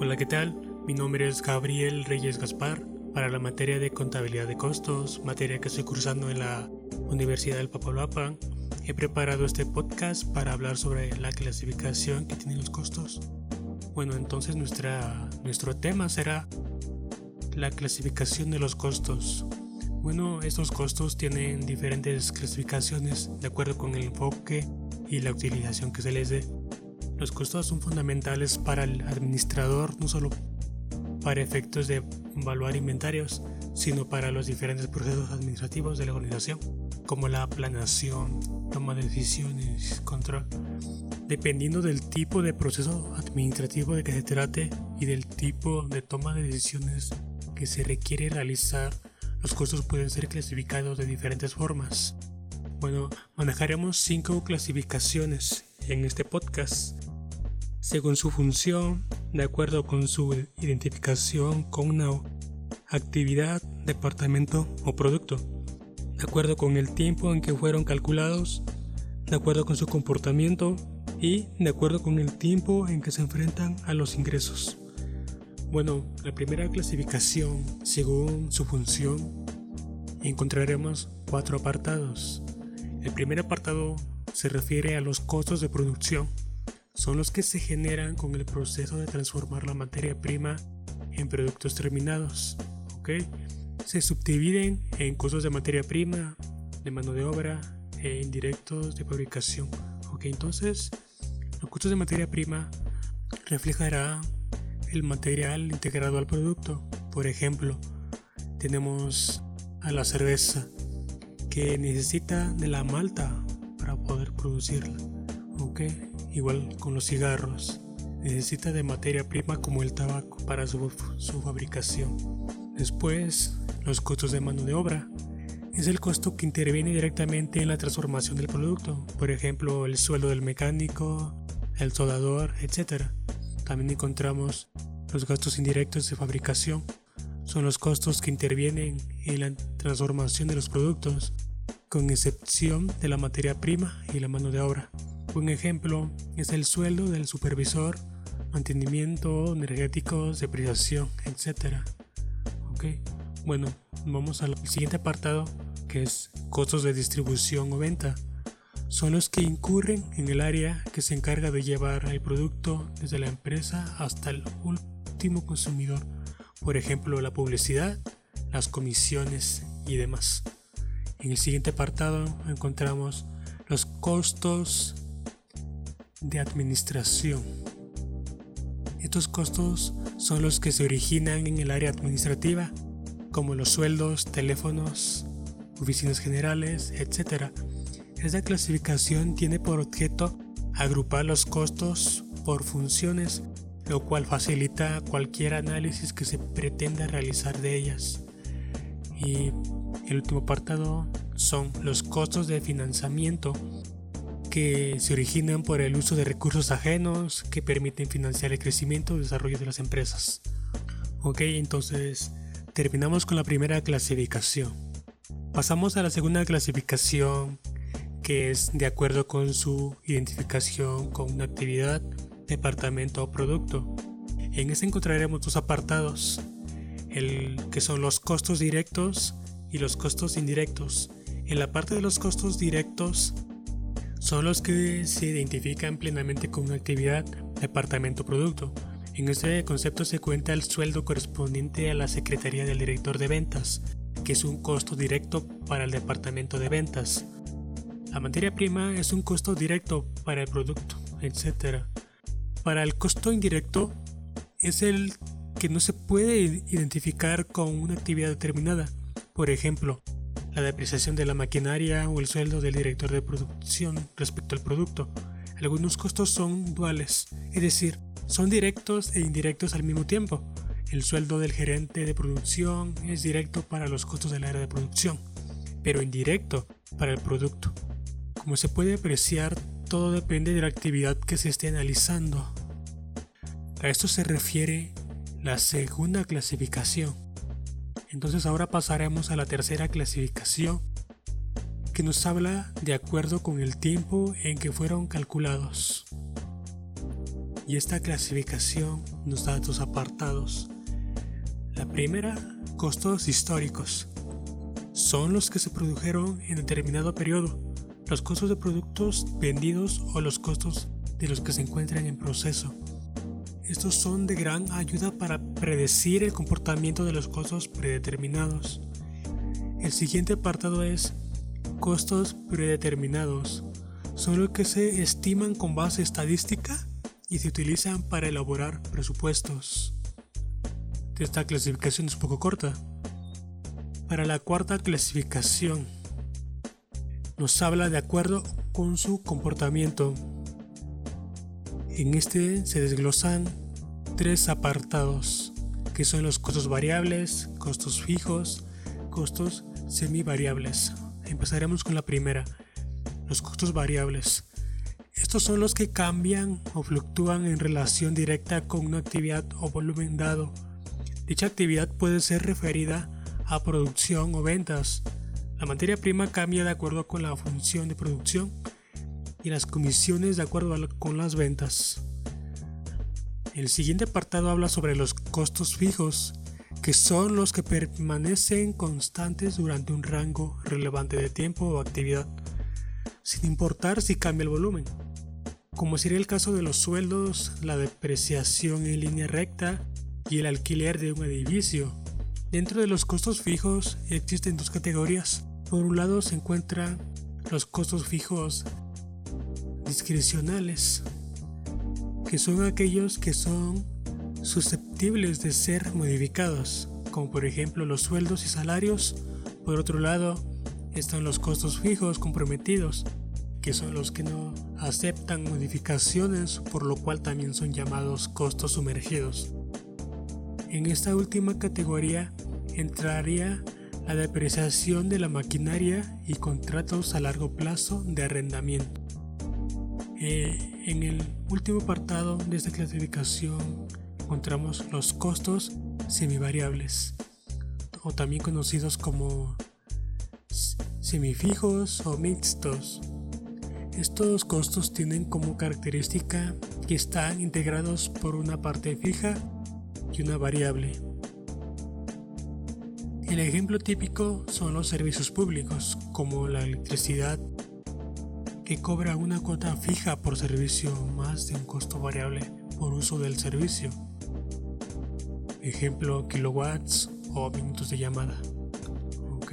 Hola, ¿qué tal? Mi nombre es Gabriel Reyes Gaspar. Para la materia de contabilidad de costos, materia que estoy cursando en la Universidad del Papaloapan, he preparado este podcast para hablar sobre la clasificación que tienen los costos. Bueno, entonces nuestra, nuestro tema será la clasificación de los costos. Bueno, estos costos tienen diferentes clasificaciones de acuerdo con el enfoque y la utilización que se les dé. Los costos son fundamentales para el administrador, no solo para efectos de evaluar inventarios, sino para los diferentes procesos administrativos de la organización, como la planeación, toma de decisiones, control. Dependiendo del tipo de proceso administrativo de que se trate y del tipo de toma de decisiones que se requiere realizar, los costos pueden ser clasificados de diferentes formas. Bueno, manejaremos cinco clasificaciones en este podcast según su función, de acuerdo con su identificación con una actividad, departamento o producto, de acuerdo con el tiempo en que fueron calculados, de acuerdo con su comportamiento y de acuerdo con el tiempo en que se enfrentan a los ingresos. Bueno, la primera clasificación, según su función, encontraremos cuatro apartados. El primer apartado se refiere a los costos de producción son los que se generan con el proceso de transformar la materia prima en productos terminados. Se subdividen en costos de materia prima, de mano de obra e indirectos de fabricación. Entonces, los costos de materia prima reflejará el material integrado al producto. Por ejemplo, tenemos a la cerveza que necesita de la malta para poder producirla. Igual con los cigarros. Necesita de materia prima como el tabaco para su, su fabricación. Después, los costos de mano de obra. Es el costo que interviene directamente en la transformación del producto. Por ejemplo, el sueldo del mecánico, el soldador, etc. También encontramos los gastos indirectos de fabricación. Son los costos que intervienen en la transformación de los productos, con excepción de la materia prima y la mano de obra. Un ejemplo es el sueldo del supervisor, mantenimiento energético, depreciación, etc. Ok, bueno, vamos al siguiente apartado que es costos de distribución o venta. Son los que incurren en el área que se encarga de llevar el producto desde la empresa hasta el último consumidor. Por ejemplo, la publicidad, las comisiones y demás. En el siguiente apartado encontramos los costos de administración. Estos costos son los que se originan en el área administrativa, como los sueldos, teléfonos, oficinas generales, etc. Esta clasificación tiene por objeto agrupar los costos por funciones, lo cual facilita cualquier análisis que se pretenda realizar de ellas. Y el último apartado son los costos de financiamiento se originan por el uso de recursos ajenos que permiten financiar el crecimiento y desarrollo de las empresas. Ok, entonces terminamos con la primera clasificación. Pasamos a la segunda clasificación que es de acuerdo con su identificación con una actividad, departamento o producto. En este encontraremos dos apartados, el que son los costos directos y los costos indirectos. En la parte de los costos directos son los que se identifican plenamente con una actividad, departamento producto. En este concepto se cuenta el sueldo correspondiente a la Secretaría del Director de Ventas, que es un costo directo para el departamento de ventas. La materia prima es un costo directo para el producto, etc. Para el costo indirecto es el que no se puede identificar con una actividad determinada. Por ejemplo, la depreciación de la maquinaria o el sueldo del director de producción respecto al producto. Algunos costos son duales, es decir, son directos e indirectos al mismo tiempo. El sueldo del gerente de producción es directo para los costos del área de producción, pero indirecto para el producto. Como se puede apreciar, todo depende de la actividad que se esté analizando. A esto se refiere la segunda clasificación entonces ahora pasaremos a la tercera clasificación que nos habla de acuerdo con el tiempo en que fueron calculados. y esta clasificación nos da dos apartados. La primera, costos históricos. Son los que se produjeron en determinado periodo, los costos de productos vendidos o los costos de los que se encuentran en proceso. Estos son de gran ayuda para predecir el comportamiento de los costos predeterminados. El siguiente apartado es costos predeterminados. Son los que se estiman con base estadística y se utilizan para elaborar presupuestos. Esta clasificación es poco corta. Para la cuarta clasificación, nos habla de acuerdo con su comportamiento. En este se desglosan tres apartados, que son los costos variables, costos fijos, costos semivariables. Empezaremos con la primera, los costos variables. Estos son los que cambian o fluctúan en relación directa con una actividad o volumen dado. Dicha actividad puede ser referida a producción o ventas. La materia prima cambia de acuerdo con la función de producción y las comisiones de acuerdo con las ventas. El siguiente apartado habla sobre los costos fijos, que son los que permanecen constantes durante un rango relevante de tiempo o actividad, sin importar si cambia el volumen, como sería el caso de los sueldos, la depreciación en línea recta y el alquiler de un edificio. Dentro de los costos fijos existen dos categorías. Por un lado se encuentran los costos fijos discrecionales, que son aquellos que son susceptibles de ser modificados, como por ejemplo los sueldos y salarios. Por otro lado, están los costos fijos comprometidos, que son los que no aceptan modificaciones, por lo cual también son llamados costos sumergidos. En esta última categoría entraría la depreciación de la maquinaria y contratos a largo plazo de arrendamiento. Eh, en el último apartado de esta clasificación encontramos los costos semivariables o también conocidos como semifijos o mixtos. Estos costos tienen como característica que están integrados por una parte fija y una variable. El ejemplo típico son los servicios públicos, como la electricidad, que cobra una cuota fija por servicio más de un costo variable por uso del servicio. Ejemplo, kilowatts o minutos de llamada. Ok.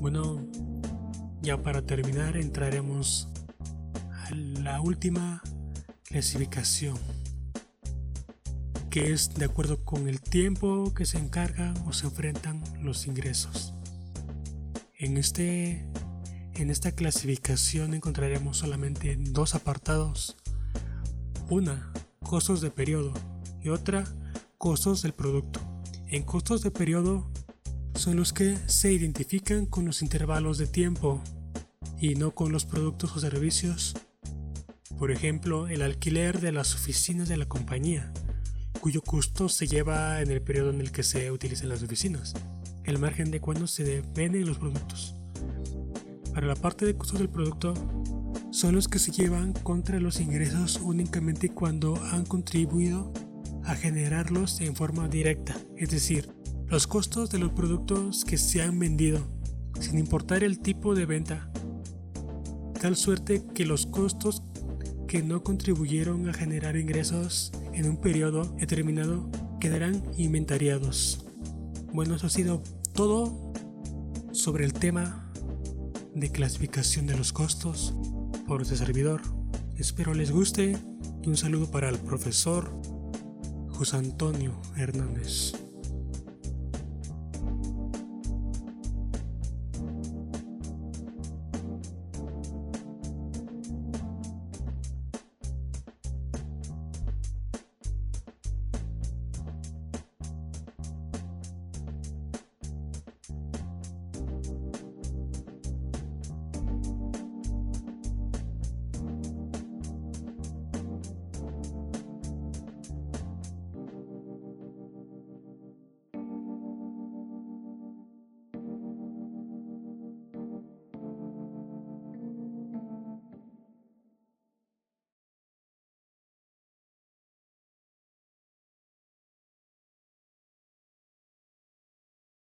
Bueno, ya para terminar entraremos a la última clasificación que es de acuerdo con el tiempo que se encargan o se enfrentan los ingresos. En, este, en esta clasificación encontraremos solamente dos apartados. Una, costos de periodo y otra, costos del producto. En costos de periodo son los que se identifican con los intervalos de tiempo y no con los productos o servicios. Por ejemplo, el alquiler de las oficinas de la compañía cuyo costo se lleva en el periodo en el que se utilizan las oficinas, el margen de cuando se venden los productos. Para la parte de costos del producto, son los que se llevan contra los ingresos únicamente cuando han contribuido a generarlos en forma directa, es decir, los costos de los productos que se han vendido, sin importar el tipo de venta, tal suerte que los costos que no contribuyeron a generar ingresos en un periodo determinado quedarán inventariados. Bueno, eso ha sido todo sobre el tema de clasificación de los costos por este servidor. Espero les guste y un saludo para el profesor José Antonio Hernández.